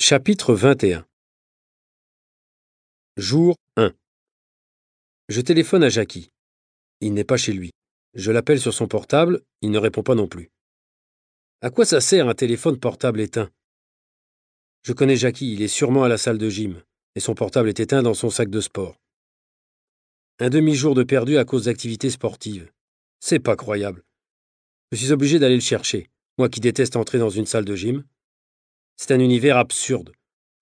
Chapitre 21 Jour 1 Je téléphone à Jackie. Il n'est pas chez lui. Je l'appelle sur son portable, il ne répond pas non plus. À quoi ça sert un téléphone portable éteint? Je connais Jackie, il est sûrement à la salle de gym, et son portable est éteint dans son sac de sport. Un demi-jour de perdu à cause d'activités sportives. C'est pas croyable. Je suis obligé d'aller le chercher, moi qui déteste entrer dans une salle de gym. C'est un univers absurde.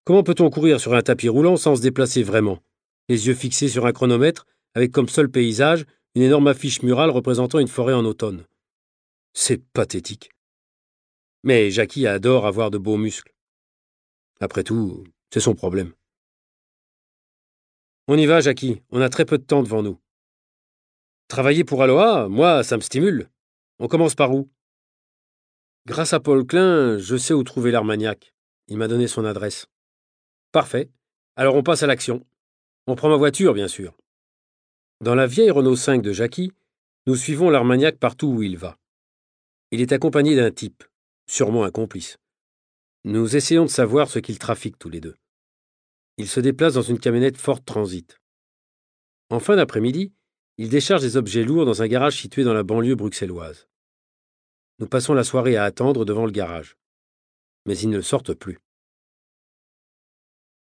Comment peut-on courir sur un tapis roulant sans se déplacer vraiment? Les yeux fixés sur un chronomètre, avec comme seul paysage une énorme affiche murale représentant une forêt en automne. C'est pathétique. Mais Jackie adore avoir de beaux muscles. Après tout, c'est son problème. On y va, Jackie, on a très peu de temps devant nous. Travailler pour Aloha, moi, ça me stimule. On commence par où? Grâce à Paul Klein, je sais où trouver l'Armagnac. Il m'a donné son adresse. Parfait. Alors on passe à l'action. On prend ma voiture, bien sûr. Dans la vieille Renault 5 de Jackie, nous suivons l'Armagnac partout où il va. Il est accompagné d'un type, sûrement un complice. Nous essayons de savoir ce qu'ils trafiquent tous les deux. Il se déplace dans une camionnette Ford Transit. En fin d'après-midi, il décharge des objets lourds dans un garage situé dans la banlieue bruxelloise. Nous passons la soirée à attendre devant le garage. Mais ils ne sortent plus.